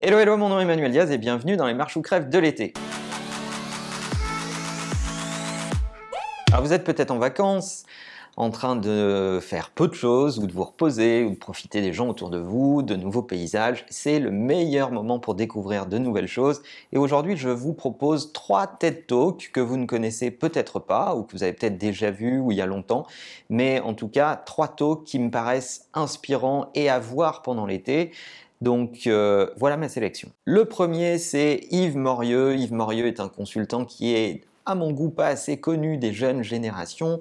Hello, hello, mon nom est Emmanuel Diaz et bienvenue dans les marches ou crèves de l'été. Alors vous êtes peut-être en vacances, en train de faire peu de choses, ou de vous reposer, ou de profiter des gens autour de vous, de nouveaux paysages. C'est le meilleur moment pour découvrir de nouvelles choses. Et aujourd'hui, je vous propose trois TED Talks que vous ne connaissez peut-être pas, ou que vous avez peut-être déjà vu ou il y a longtemps. Mais en tout cas, trois talks qui me paraissent inspirants et à voir pendant l'été. Donc euh, voilà ma sélection. Le premier, c'est Yves Morieux. Yves Morieux est un consultant qui est à mon goût pas assez connu des jeunes générations.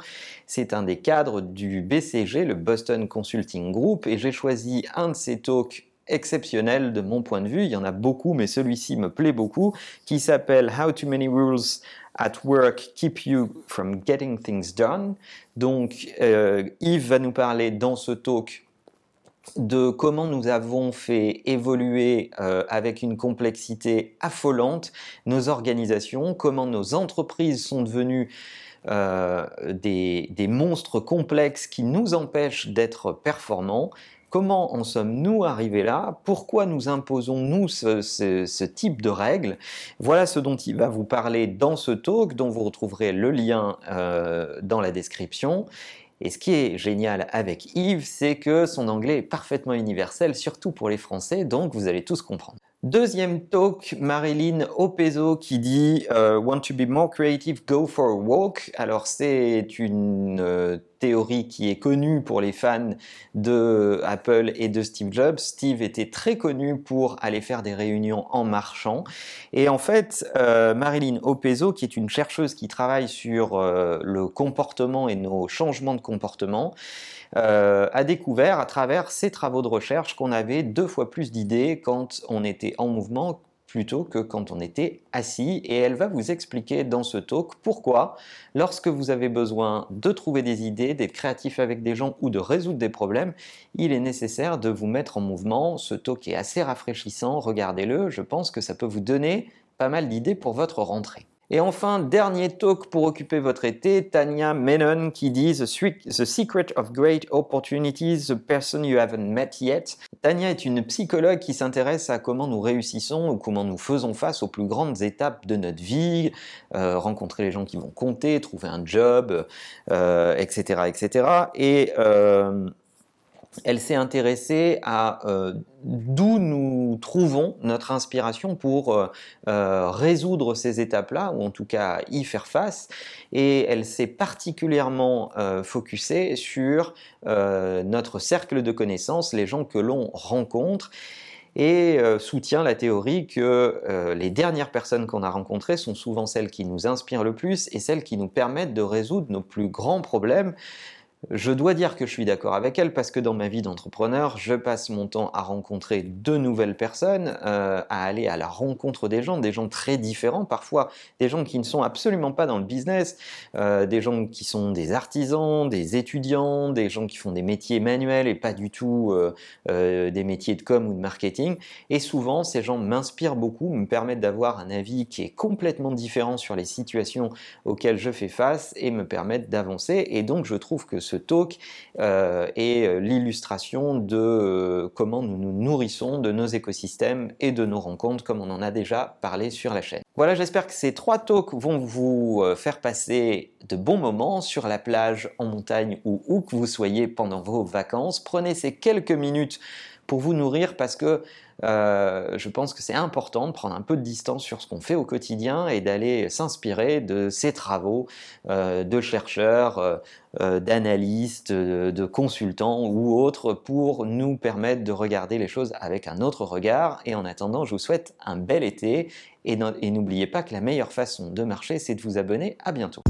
C'est un des cadres du BCG, le Boston Consulting Group, et j'ai choisi un de ses talks exceptionnels de mon point de vue. Il y en a beaucoup, mais celui-ci me plaît beaucoup, qui s'appelle How Too Many Rules at Work Keep You from Getting Things Done. Donc, euh, Yves va nous parler dans ce talk de comment nous avons fait évoluer euh, avec une complexité affolante nos organisations, comment nos entreprises sont devenues euh, des, monstres complexes qui nous empêchent d'être performants. Comment en sommes-nous arrivés là Pourquoi nous imposons-nous ce, type de règles Voilà ce dont il va vous parler dans ce talk, dont vous retrouverez le lien euh, dans la description. Et ce qui est génial avec Yves, c'est que son anglais est parfaitement universel, surtout pour les Français, donc vous allez tous comprendre. Deuxième talk, Marilyn Opezo qui dit euh, Want to be more creative, go for a walk. Alors c'est une euh, théorie qui est connue pour les fans de Apple et de Steve Jobs. Steve était très connu pour aller faire des réunions en marchant. Et en fait, euh, Marilyn Opezo, qui est une chercheuse qui travaille sur le comportement et nos changements de comportement, a découvert à travers ses travaux de recherche qu'on avait deux fois plus d'idées quand on était en mouvement plutôt que quand on était assis. Et elle va vous expliquer dans ce talk pourquoi, lorsque vous avez besoin de trouver des idées, d'être créatif avec des gens ou de résoudre des problèmes, il est nécessaire de vous mettre en mouvement. Ce talk est assez rafraîchissant, regardez-le, je pense que ça peut vous donner pas mal d'idées pour votre rentrée. Et enfin, dernier talk pour occuper votre été, Tanya Menon qui dit The Secret of Great Opportunities, the person you haven't met yet. Tanya est une psychologue qui s'intéresse à comment nous réussissons ou comment nous faisons face aux plus grandes étapes de notre vie, euh, rencontrer les gens qui vont compter, trouver un job, etc., euh, etc. Et euh, elle s'est intéressée à euh, d'où nous trouvons notre inspiration pour euh, euh, résoudre ces étapes-là, ou en tout cas y faire face, et elle s'est particulièrement focusée sur notre cercle de connaissances, les gens que l'on rencontre, et soutient la théorie que les dernières personnes qu'on a rencontrées sont souvent celles qui nous inspirent le plus et celles qui nous permettent de résoudre nos plus grands problèmes. Je dois dire que je suis d'accord avec elle parce que dans ma vie d'entrepreneur, je passe mon temps à rencontrer de nouvelles personnes, euh, à aller à la rencontre des gens, des gens très différents, parfois des gens qui ne sont absolument pas dans le business, euh, des gens qui sont des artisans, des étudiants, des gens qui font des métiers manuels et pas du tout euh, des métiers de com ou de marketing. Et souvent, ces gens m'inspirent beaucoup, me permettent d'avoir un avis qui est complètement différent sur les situations auxquelles je fais face et me permettent d'avancer. Et donc, je trouve que ce talk euh, est euh, l'illustration de euh, comment nous nous nourrissons de nos écosystèmes et de nos rencontres, comme on en a déjà parlé sur la chaîne. Voilà, j'espère que ces trois talks vont vous faire passer de bons moments sur la plage, en montagne ou où que vous soyez pendant vos vacances. Prenez ces quelques minutes pour vous nourrir parce que euh, je pense que c'est important de prendre un peu de distance sur ce qu'on fait au quotidien et d'aller s'inspirer de ces travaux euh, de chercheurs, euh, d'analystes, de, consultants ou autres pour nous permettre de regarder les choses avec un autre regard. Et en attendant, je vous souhaite un bel été et n'oubliez pas que la meilleure façon de marcher, c'est de vous abonner. À bientôt.